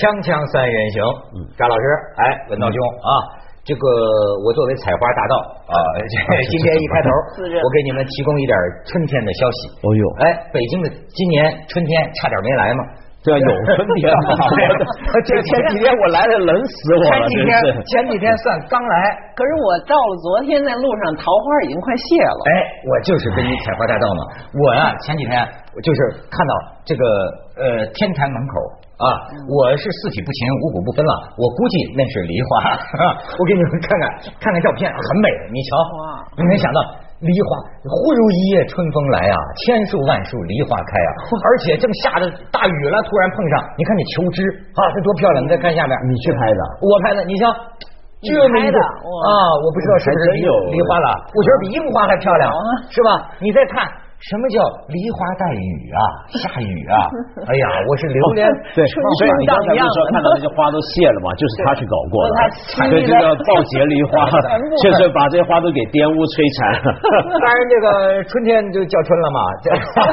锵锵三人行，嗯张老师，哎，文道兄啊，这个我作为采花大盗啊，今天一开头，我给你们提供一点春天的消息。哦呦，哎，北京的今年春天差点没来嘛。对啊，有春天嘛。这前几天我来了，冷死我了。前几天前几天算刚来，可是我到了昨天在路上，桃花已经快谢了。哎，我就是跟你采花大盗嘛。我呀，前几天就是看到这个呃天坛门口啊，我是四体不勤，五谷不分了。我估计那是梨花，我给你们看看看看照片，很美。你瞧，你没想到。梨花忽如一夜春风来啊，千树万树梨花开啊，而且正下着大雨了，突然碰上，你看这求枝啊，这多漂亮！你再看下面，你去拍的，我拍的，你瞧，这么一个啊，我不知道是不是梨花了，我觉得比樱花还漂亮，是吧？你再看。什么叫梨花带雨啊？下雨啊！哎呀，我是榴莲对，所以你刚才不是说 看到那些花都谢了嘛？就是他去搞过的，对这个暴结梨花，就是把这些花都给玷污摧残。当然，这个春天就叫春了嘛，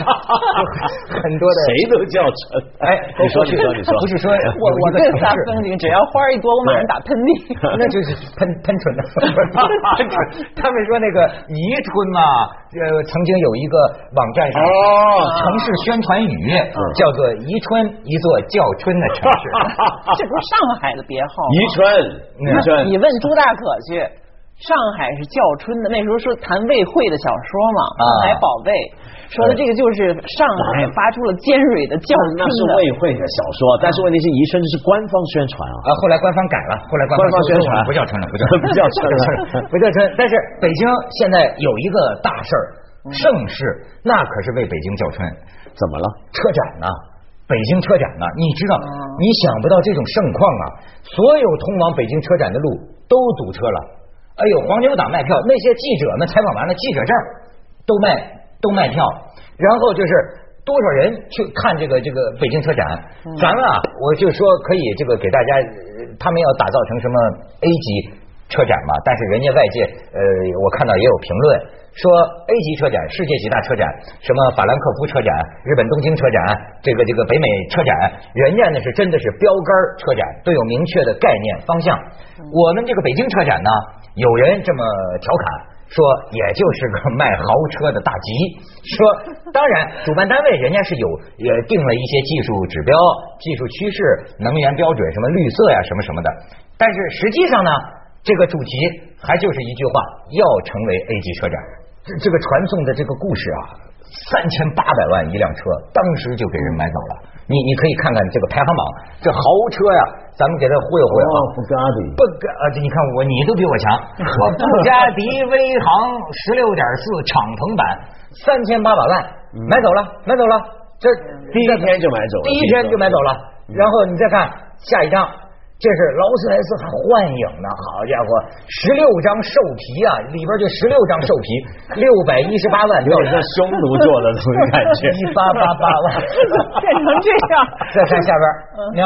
很多的谁都叫春。哎，你说你说你说，不是说我我这仨风景，只要花一多，我马上打喷嚏，那就是喷喷春的。他们说那个宜春嘛，呃，曾经有一个。网站上哦，城市宣传语叫做“宜春”，一座叫春的城市。这不是上海的别号吗？宜春，宜春。你问朱大可去，上海是叫春的。那时候说谈魏惠的小说嘛，《上海宝贝》说的这个就是上海发出了尖锐的叫春。那是魏惠的小说，但是问题是宜春是官方宣传啊。啊，后来官方改了，后来官方宣传不叫春了，不叫不叫春了，不叫春。但是北京现在有一个大事儿。盛世那可是为北京叫春，怎么了？车展呢？北京车展呢？你知道？你想不到这种盛况啊！所有通往北京车展的路都堵车了。哎呦，黄牛党卖票，那些记者们采访完了，记者证都卖都卖票。然后就是多少人去看这个这个北京车展？咱们啊，我就说可以这个给大家，他们要打造成什么 A 级车展嘛？但是人家外界呃，我看到也有评论。说 A 级车展、世界几大车展，什么法兰克福车展、日本东京车展，这个这个北美车展，人家那是真的是标杆车展，都有明确的概念方向。我们这个北京车展呢，有人这么调侃说，也就是个卖豪车的大集。说当然，主办单位人家是有也定了一些技术指标、技术趋势、能源标准，什么绿色呀，什么什么的。但是实际上呢，这个主题还就是一句话，要成为 A 级车展。这个传送的这个故事啊，三千八百万一辆车，当时就给人买走了。你你可以看看这个排行榜，这豪车呀，咱们给他忽悠忽悠啊。布加迪，不啊，这你看我你都比我强。我布加迪威航十六点四敞篷版，三千八百万买走了，买走了。这第一天就买走了，第一天就买走了。然后你再看下一张。这是劳斯莱斯还幻影呢，好家伙，十六张兽皮啊，里边就十六张兽皮，六百一十八万，有点像匈奴做的那种感觉，一八八八万，变成这样。再看下边，你看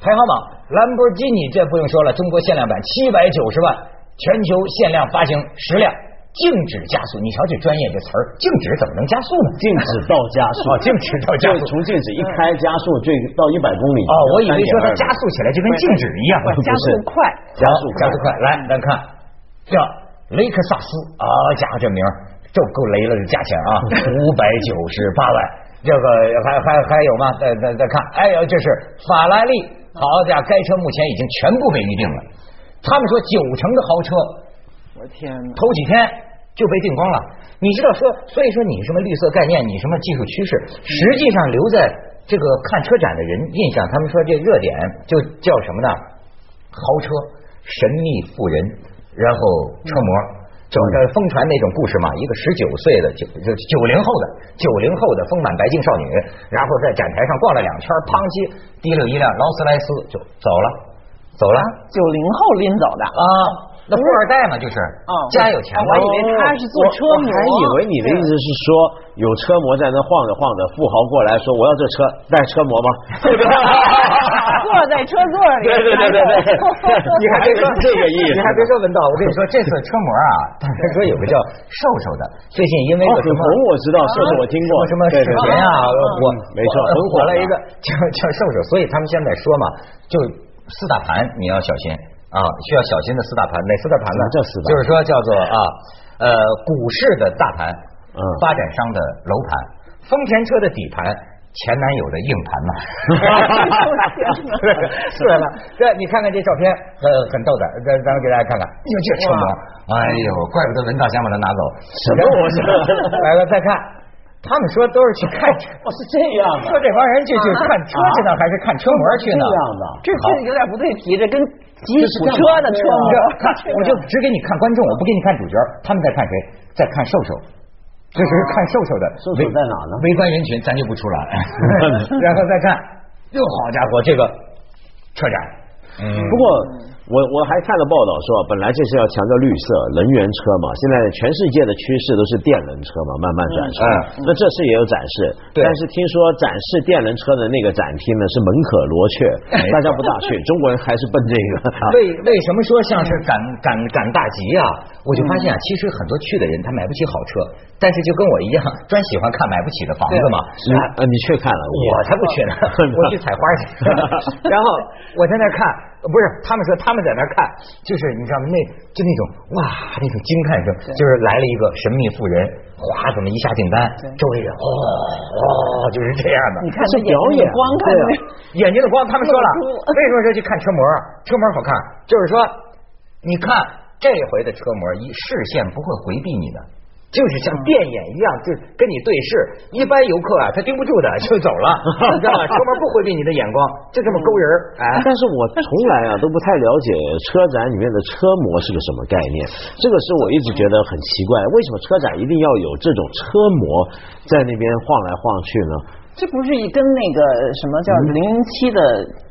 排行榜，兰博基尼这不用说了，中国限量版七百九十万，全球限量发行十辆。静止加速，你瞧这专业这词儿，静止怎么能加速呢？静止到加速。啊，静止到加速，从静止一开加速最到一百公里。哦，我以为说它加速起来就跟静止一样，加速快，加速加速快。来，咱看叫雷克萨斯。啊，家伙这名就够雷了，这价钱啊，五百九十八万。这个还还还有吗？再再再看，哎呦，这是法拉利，好家伙，该车目前已经全部被预定了。他们说九成的豪车，我天哪，头几天。就被订光了，你知道说，所以说你什么绿色概念，你什么技术趋势，实际上留在这个看车展的人印象，他们说这热点就叫什么呢？豪车、神秘富人，然后车模，就这疯传那种故事嘛。一个十九岁的九就九零后的九零后的丰满白净少女，然后在展台上逛了两圈，砰叽提溜一辆劳斯莱斯就走了，走了。九零后拎走的啊。那富二代嘛，就是家有钱。我以为他是坐车模，还以为你的意思是说有车模在那晃着晃着，富豪过来说我要这车带车模吗？坐在车座里。对对对对对，你还别说 这个意思，你还别说文道，我跟你说这次车模啊，他说有个叫瘦瘦的，最近因为什么我知道，瘦瘦我听过什么视频啊，我没错，很火了一个叫叫瘦瘦，所以他们现在说嘛，就四大盘你要小心。啊，需要小心的四大盘，哪四大盘呢？这四大就是说叫做啊，呃，股市的大盘，嗯，发展商的楼盘，丰田车的底盘，前男友的硬盘嘛。是了，这你看看这照片，很，很逗的，咱咱们给大家看看，哟，这车模，哎呦，怪不得文道想把它拿走。什么？来了，再看。他们说都是去看车，哦，是这样的。说这帮人去去看车去呢，还是看车模去呢？这样的，这这有点不对题，这跟吉普车的车模。看，我就只给你看观众，我不给你看主角。他们在看谁？在看瘦瘦，这是看瘦瘦的。瘦瘦在哪呢？围观人群，咱就不出来。然后再看，哟，好家伙，这个车展。嗯。不过。我我还看了报道说，本来这是要强调绿色能源车嘛，现在全世界的趋势都是电能车嘛，慢慢转向。那这次也有展示，但是听说展示电能车的那个展厅呢是门可罗雀，大家不大去。中国人还是奔这个。为为什么说像是赶赶赶大集啊？我就发现啊，其实很多去的人他买不起好车，但是就跟我一样，专喜欢看买不起的房子嘛。啊，你去看了，我才不去呢，我去采花去。然后我在那看。不是，他们说他们在那看，就是你知道吗？那就那种哇，那种惊叹声，就是来了一个神秘妇人，哗，怎么一下订单，周围人哦哦，就是这样的。你看这表演光看 眼睛的光，他们说了，为什么说去看车模？车模好看，就是说，你看这回的车模，一视线不会回避你的。就是像电眼一样，就是跟你对视。一般游客啊，他盯不住的就走了，你 知道吗？车门不回避你的眼光，就这么勾人。哎，但是我从来啊都不太了解车展里面的车模是个什么概念，这个是我一直觉得很奇怪，为什么车展一定要有这种车模在那边晃来晃去呢？这不是一跟那个什么叫零零七的？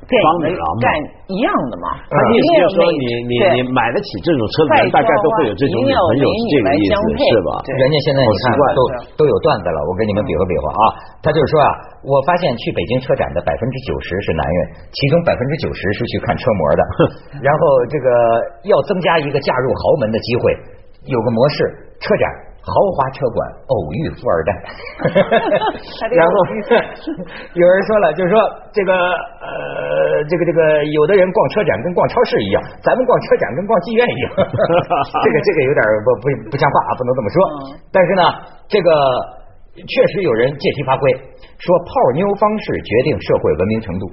电影的概一样的吗，他意思就是说，你你你买得起这种车子，大概都会有这种很有这个意思，是吧？人家现在你看都都有段子了，我跟你们比划比划啊。他就是说啊，我发现去北京车展的百分之九十是男人，其中百分之九十是去看车模的，然后这个要增加一个嫁入豪门的机会，有个模式，车展。豪华车馆偶遇富二代，然后 有人说了，就是说这个呃，这个这个，有的人逛车展跟逛超市一样，咱们逛车展跟逛妓院一样，这个这个有点不不不像话啊，不能这么说。但是呢，这个确实有人借题发挥，说泡妞方式决定社会文明程度，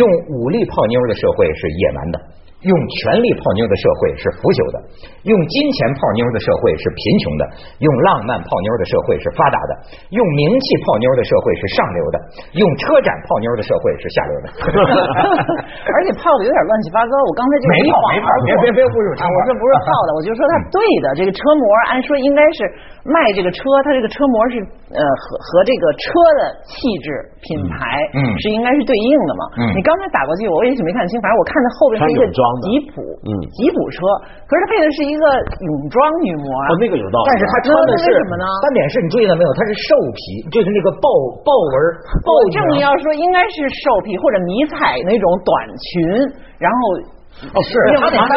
用武力泡妞的社会是野蛮的。用权力泡妞的社会是腐朽的，用金钱泡妞的社会是贫穷的，用浪漫泡妞的社会是发达的，用名气泡妞的社会是上流的，用车展泡妞的社会是下流的。而且泡的有点乱七八糟。我刚才就没泡没泡，别别别侮辱他，我这不是泡的，我就说他对的。这个车模按说应该是卖这个车，它这个车模是呃和和这个车的气质品牌嗯是应该是对应的嘛。嗯，你刚才打过去，我也许没看清，反正我看到后边是一个。吉普，嗯，吉普车，可是他配的是一个泳装女模啊，那个有道理。但是他穿的是什么呢？斑点是你注意到没有？它是兽皮，就是那个豹豹纹。我正要说应该是兽皮或者迷彩那种短裙，然后哦是，他那他那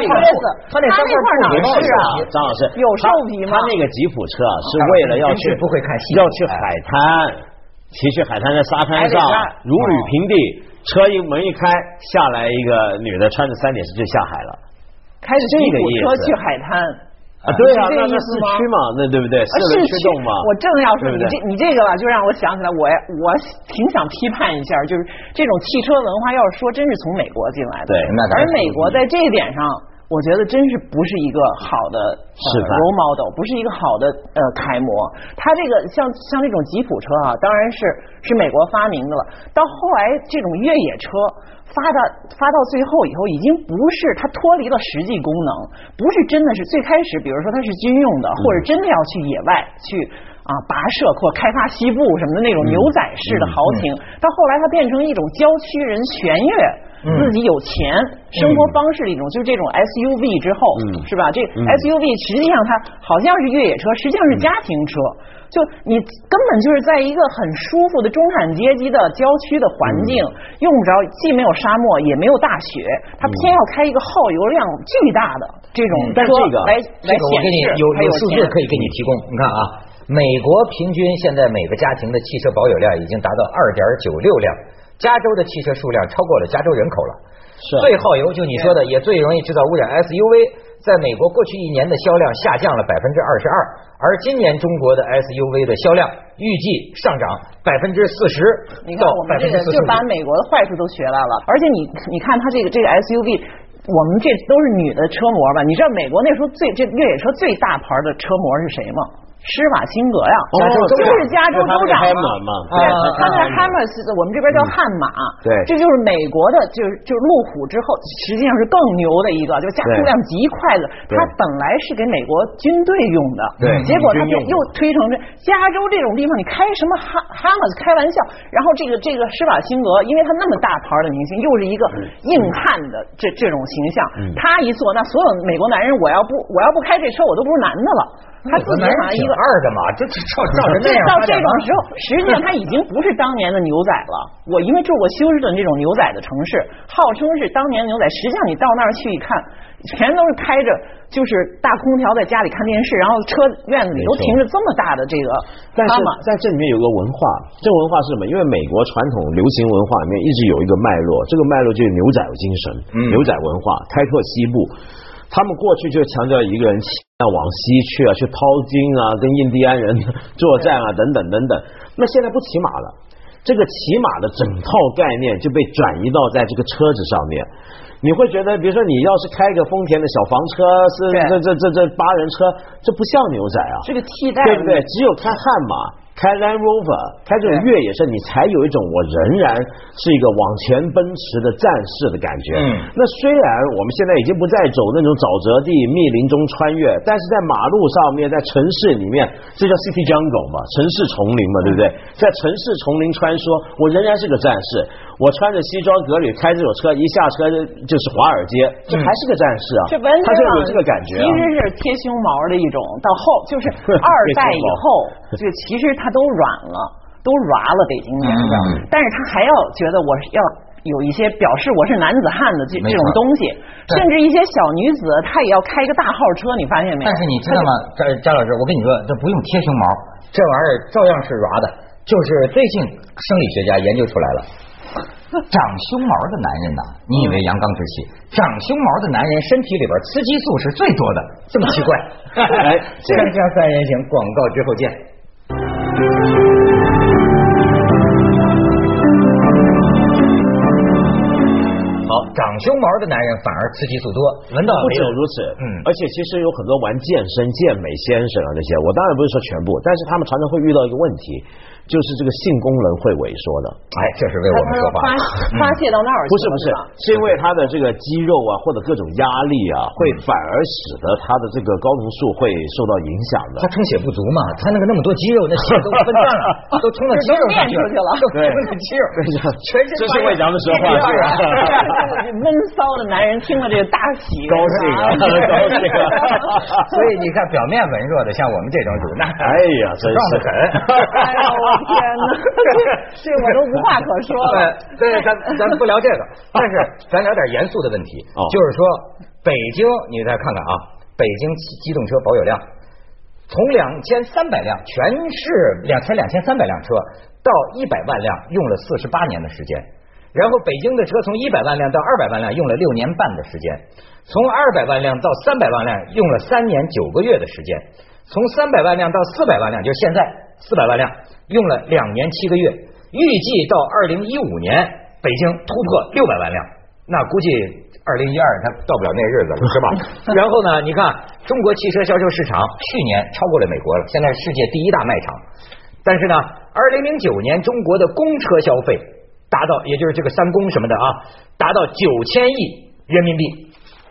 他那块哪是啊？张老师有兽皮吗？他那个吉普车是为了要去不会看戏，要去海滩，骑去海滩在沙滩上如履平地。车一门一开，下来一个女的，穿着三点式就下海了，开着吉普车去海滩啊？对啊，那那市区嘛，那对不对？市轮驱动嘛。我正要说你这你这个吧，就让我想起来，我我挺想批判一下，就是这种汽车文化，要是说真是从美国进来的，对，而美国在这一点上。我觉得真是不是一个好的 role model，不是一个好的呃楷模。它这个像像这种吉普车啊，当然是是美国发明的了。到后来这种越野车发到发到最后以后，已经不是它脱离了实际功能，不是真的是最开始，比如说它是军用的，或者真的要去野外去啊跋涉或开发西部什么的那种牛仔式的豪情。到后来它变成一种郊区人旋悦。自己有钱，生活方式的一种，就是这种 SUV 之后，是吧？这 SUV 实际上它好像是越野车，实际上是家庭车。就你根本就是在一个很舒服的中产阶级的郊区的环境，用不着既没有沙漠也没有大雪，他偏要开一个耗油量巨大的这种车来来显示有有数字可以给你提供。你看啊，美国平均现在每个家庭的汽车保有量已经达到二点九六辆，加州的汽车数量超过了加州人口了。是最耗油，就你说的也最容易制造污染 SUV。在美国过去一年的销量下降了百分之二十二，而今年中国的 SUV 的销量预计上涨百分之四十。你看我们这个就把美国的坏处都学来了，而且你你看它这个这个 SUV，我们这都是女的车模吧？你知道美国那时候最这越野车最大牌的车模是谁吗？施瓦辛格呀，就是加州州长嘛，对，他在哈马斯，我们这边叫悍马，对，这就是美国的，就是就是路虎之后，实际上是更牛的一个，就加速量极快的。它本来是给美国军队用的，对，结果它又推成这加州这种地方，你开什么哈哈马斯开玩笑。然后这个这个施瓦辛格，因为他那么大牌的明星，又是一个硬汉的这这种形象，他一坐，那所有美国男人，我要不我要不开这车，我都不是男的了。他自己好像一个二的嘛，这这照照着那样。到这种时候，实际上他已经不是当年的牛仔了。我因为住过休斯顿这种牛仔的城市，号称是当年牛仔。实际上你到那儿去一看，全都是开着就是大空调在家里看电视，然后车院子里都停着这么大的这个。但是在这里面有个文化，这个文化是什么？因为美国传统流行文化里面一直有一个脉络，这个脉络就是牛仔精神，牛仔文化开拓西部。他们过去就强调一个人要往西去啊，去淘金啊，跟印第安人作战啊，等等等等。那现在不骑马了，这个骑马的整套概念就被转移到在这个车子上面。你会觉得，比如说你要是开个丰田的小房车，是这这这这八人车，这不像牛仔啊，这个替代，对不对？只有开悍马。开 Land Rover，开这种越野车，你才有一种我仍然是一个往前奔驰的战士的感觉。嗯，那虽然我们现在已经不再走那种沼泽地、密林中穿越，但是在马路上面，在城市里面，这叫 City Jungle 嘛，城市丛林嘛，对不对？在城市丛林穿梭，我仍然是个战士。我穿着西装革履开这种车，一下车就是华尔街，这还是个战士啊！这完全有这个感觉，其实是贴胸毛的一种。到后就是 二代以后，就其实他都软了，都软了北京人，但是他还要觉得我要有一些表示我是男子汉的这这种东西，甚至一些小女子她也要开一个大号车，你发现没有？但是你知道吗，张张老师，我跟你说，这不用贴胸毛，这玩意儿照样是软的，就是最近生理学家研究出来了。长胸毛的男人呐，你以为阳刚之气？长胸毛的男人身体里边雌激素是最多的，这么奇怪？来 锵锵三人行，广告之后见。好，长胸毛的男人反而雌激素多，闻到不止如此，嗯，而且其实有很多玩健身、健美先生啊那些，我当然不是说全部，但是他们常常会遇到一个问题。就是这个性功能会萎缩的，哎，这是为我们说话。发泄到那儿去？不是不是，是因为他的这个肌肉啊，或者各种压力啊，会反而使得他的这个睾酮素会受到影响的。他充血不足嘛，他那个那么多肌肉，那血都分散了，都冲到肌肉上去了，对，肌肉，全这是为咱们说话。闷骚的男人听了这个大喜，高兴啊，高兴。所以你看，表面文弱的，像我们这种主，那哎呀，真是很。天哪，这我都无话可说了。对，咱咱不聊这个，但是咱聊点严肃的问题。就是说，北京，你再看看啊，北京机动车保有量，从两千三百辆，全市两千两千三百辆车，到一百万辆，用了四十八年的时间。然后北京的车从一百万辆到二百万辆，用了六年半的时间；从二百万辆到三百万辆，用了三年九个月的时间；从三百万辆到四百万辆，就现在四百万辆。用了两年七个月，预计到二零一五年北京突破六百万辆，那估计二零一二它到不了那日子了，是吧？然后呢，你看中国汽车销售市场去年超过了美国了，现在世界第一大卖场。但是呢，二零零九年中国的公车消费达到，也就是这个三公什么的啊，达到九千亿人民币，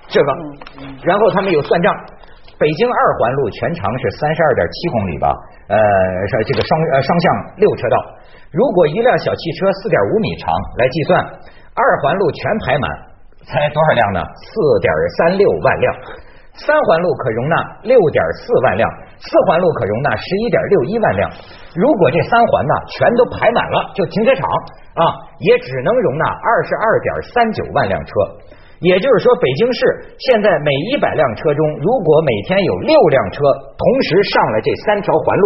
这个。然后他们有算账。北京二环路全长是三十二点七公里吧？呃，这个双呃双向六车道。如果一辆小汽车四点五米长来计算，二环路全排满，才多少辆呢？四点三六万辆。三环路可容纳六点四万辆，四环路可容纳十一点六一万辆。如果这三环呢全都排满了，就停车场啊，也只能容纳二十二点三九万辆车。也就是说，北京市现在每一百辆车中，如果每天有六辆车同时上了这三条环路，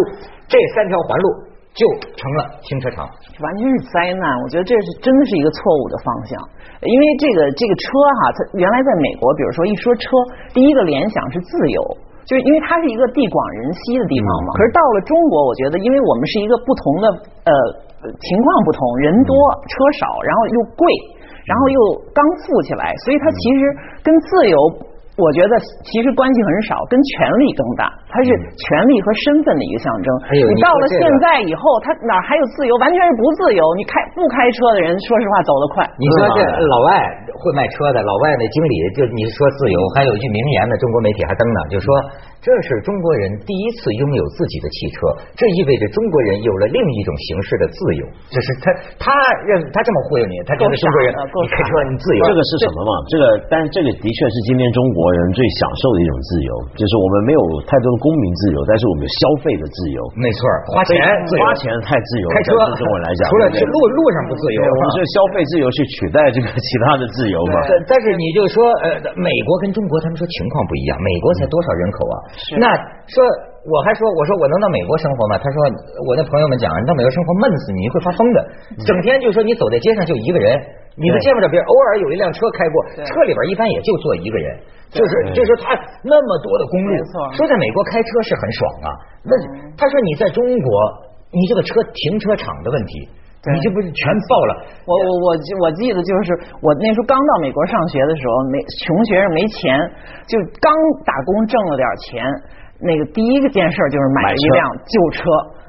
这三条环路。就成了停车场，完全是灾难。我觉得这是真的是一个错误的方向，因为这个这个车哈，它原来在美国，比如说一说车，第一个联想是自由，就是因为它是一个地广人稀的地方嘛。可是到了中国，我觉得因为我们是一个不同的呃情况不同，人多车少，然后又贵，然后又刚富起来，所以他其实跟自由。我觉得其实关系很少，跟权力更大，它是权力和身份的一个象征。你到了现在以后，他哪还有自由？完全是不自由。你开不开车的人，说实话走得快。你说这老外会卖车的，老外那经理就你说自由，还有一句名言呢，中国媒体还登呢，就说。这是中国人第一次拥有自己的汽车，这意味着中国人有了另一种形式的自由。就是他，他认他这么忽悠你，他觉得中国人你开车你自由，这个是什么嘛？这个，但是这个的确是今天中国人最享受的一种自由，就是我们没有太多的公民自由，但是我们有消费的自由。没错，花钱花钱太自由，开车对中国来讲，除了去路路上不自由，我们是消费自由去取代这个其他的自由嘛？但是你就说，呃，美国跟中国他们说情况不一样，美国才多少人口啊？那说，我还说，我说我能到美国生活吗？他说，我那朋友们讲，你到美国生活闷死你，会发疯的。整天就说你走在街上就一个人，你都见不着别人。偶尔有一辆车开过，车里边一般也就坐一个人。就是就是他那么多的公路，说在美国开车是很爽啊。那他说你在中国，你这个车停车场的问题，你这不是全爆了？我我我我记得就是我那时候刚到美国上学的时候，没穷学生没钱，就刚打工挣了点钱。那个第一个件事就是买一辆旧车，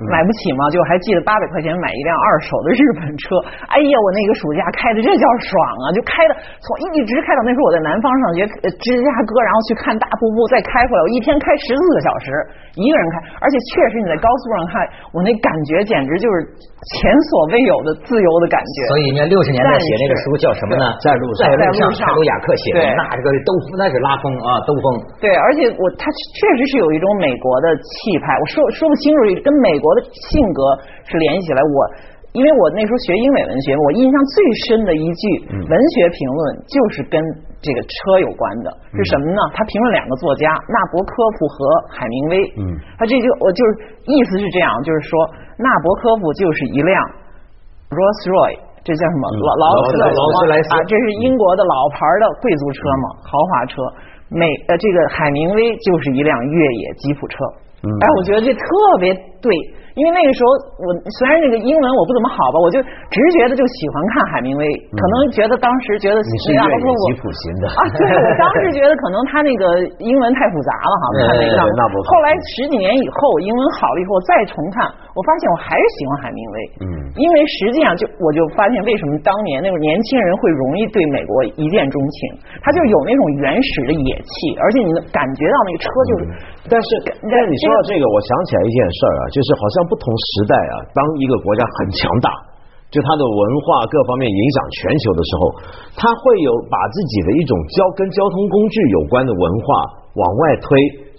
买不起嘛，就还记得八百块钱买一辆二手的日本车。哎呀，我那个暑假开的这叫爽啊！就开的从一直开到那时候我在南方上学，芝加哥，然后去看大瀑布，再开回来，我一天开十四个小时，一个人开，而且确实你在高速上开，我那感觉简直就是前所未有的自由的感觉。所以你看六十年代写那个书叫什么呢？在路上，在路上，泰鲁亚克写的，那这个兜那是拉风啊，兜风。对，而且我他确实是有一种美国的气派，我说说不清楚，跟美国的性格是联系起来。我因为我那时候学英美文学，我印象最深的一句文学评论就是跟这个车有关的，是什么呢？他评论两个作家纳博科夫和海明威。嗯，他这就我就是意思是这样，就是说纳博科夫就是一辆 Rolls Royce，这叫什么劳劳斯劳斯莱斯啊？这是英国的老牌的贵族车嘛，豪华车。美呃，这个海明威就是一辆越野吉普车，哎，我觉得这特别对。因为那个时候，我虽然那个英文我不怎么好吧，我就直觉的就喜欢看海明威，可能觉得当时觉得你是越野吉普型的啊，对，我当时觉得可能他那个英文太复杂了哈，看那个。后来十几年以后，英文好了以后再重看，我发现我还是喜欢海明威。嗯。因为实际上就我就发现为什么当年那个年轻人会容易对美国一见钟情，他就有那种原始的野气，而且你能感觉到那个车就是。但是，但是你说到这个，我想起来一件事儿啊，就是好像。不同时代啊，当一个国家很强大，就它的文化各方面影响全球的时候，它会有把自己的一种交跟交通工具有关的文化往外推，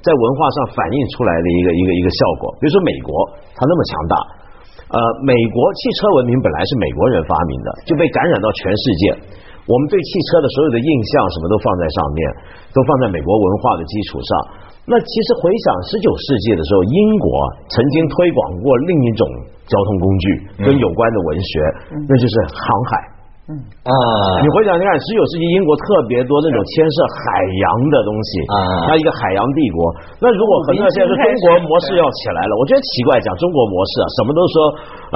在文化上反映出来的一个一个一个效果。比如说美国，它那么强大，呃，美国汽车文明本来是美国人发明的，就被感染到全世界。我们对汽车的所有的印象什么都放在上面，都放在美国文化的基础上。那其实回想十九世纪的时候，英国曾经推广过另一种交通工具跟有关的文学，那就是航海。啊！你回想，你看十九世纪英国特别多那种牵涉海洋的东西啊，它一个海洋帝国。那如果很多现在说中国模式要起来了，我觉得奇怪，讲中国模式啊，什么都说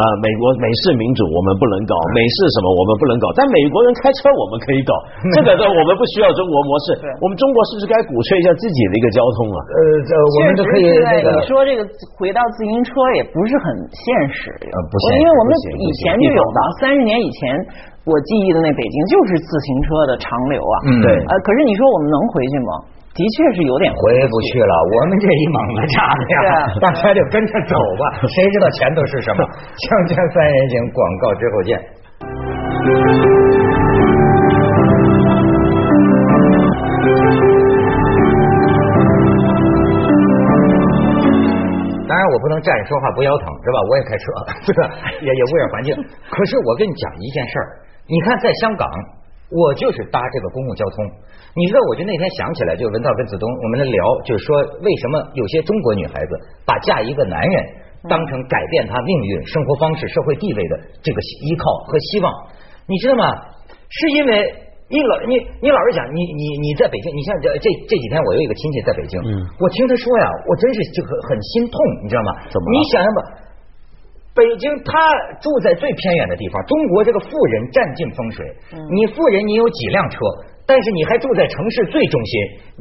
啊，美国美式民主我们不能搞，美式什么我们不能搞，但美国人开车我们可以搞，这个我们不需要中国模式。我们中国是不是该鼓吹一下自己的一个交通啊？呃，这我们都可以那个。你说这个回到自行车也不是很现实呃，不现实，因为我们以前就有的，三十年以前。我记忆的那北京就是自行车的长流啊，对，呃，可是你说我们能回去吗？的确是有点回不去了。我们这一猛子家的呀，大家就跟着走吧，谁知道前头是什么？锵锵三人行，广告之后见。站着说话不腰疼是吧？我也开车，这个也也污染环境。可是我跟你讲一件事儿，你看在香港，我就是搭这个公共交通。你知道，我就那天想起来，就文涛跟子东我们在聊，就是说为什么有些中国女孩子把嫁一个男人当成改变她命运、生活方式、社会地位的这个依靠和希望？你知道吗？是因为。你老你你老实讲，你你你在北京，你像这这这几天，我有一个亲戚在北京，我听他说呀，我真是就很很心痛，你知道吗？怎么？你想想吧，北京他住在最偏远的地方，中国这个富人占尽风水，你富人你有几辆车，但是你还住在城市最中心，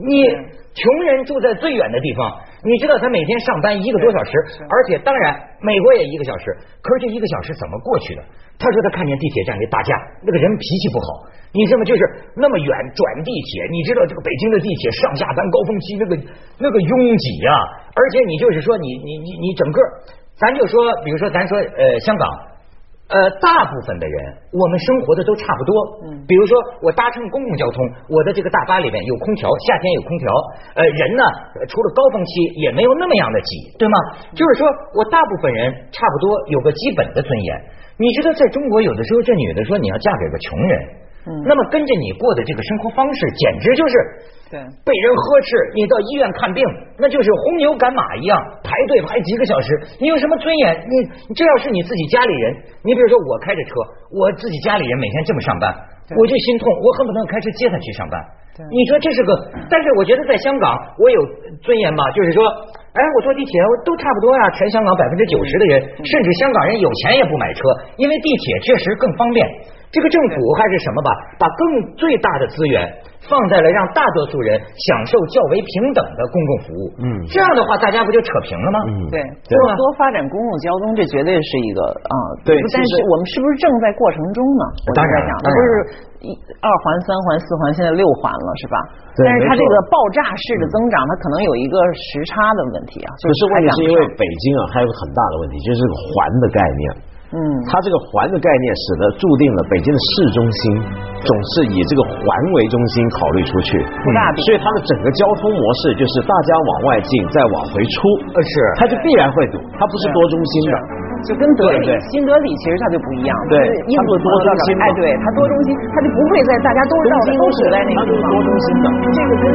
你穷人住在最远的地方，你知道他每天上班一个多小时，而且当然美国也一个小时，可是这一个小时怎么过去的？他说他看见地铁站里打架，那个人脾气不好。你知道吗？就是那么远转地铁，你知道这个北京的地铁上下班高峰期那个那个拥挤呀，而且你就是说你你你你整个，咱就说，比如说咱说呃香港，呃大部分的人我们生活的都差不多，嗯，比如说我搭乘公共交通，我的这个大巴里面有空调，夏天有空调，呃人呢除了高峰期也没有那么样的挤，对吗？就是说我大部分人差不多有个基本的尊严。你知道在中国有的时候这女的说你要嫁给个穷人。那么跟着你过的这个生活方式，简直就是对被人呵斥。你到医院看病，那就是红牛赶马一样排队排几个小时。你有什么尊严？你这要是你自己家里人，你比如说我开着车，我自己家里人每天这么上班，我就心痛，我恨不得开车接他去上班。你说这是个，但是我觉得在香港，我有尊严吧？就是说，哎，我坐地铁都差不多呀。全香港百分之九十的人，甚至香港人有钱也不买车，因为地铁确实更方便。这个政府还是什么吧，把更最大的资源放在了让大多数人享受较为平等的公共服务。嗯，这样的话大家不就扯平了吗？嗯，对，多多发展公共交通，这绝对是一个啊。对，但是我们是不是正在过程中呢？我当然，不是一二环、三环、四环，现在六环了，是吧？但是它这个爆炸式的增长，它可能有一个时差的问题啊。就是问题，是因为北京啊，还有个很大的问题，就是个环的概念。嗯，它这个环的概念，使得注定了北京的市中心总是以这个环为中心考虑出去，所以它的整个交通模式就是大家往外进，再往回出，呃是，它就必然会堵，它不是多中心的，就跟德里新德里其实它就不一样，对，印度多中心，哎对，它多中心，它就不会在大家都绕都是在那个地方，多中心的，这个跟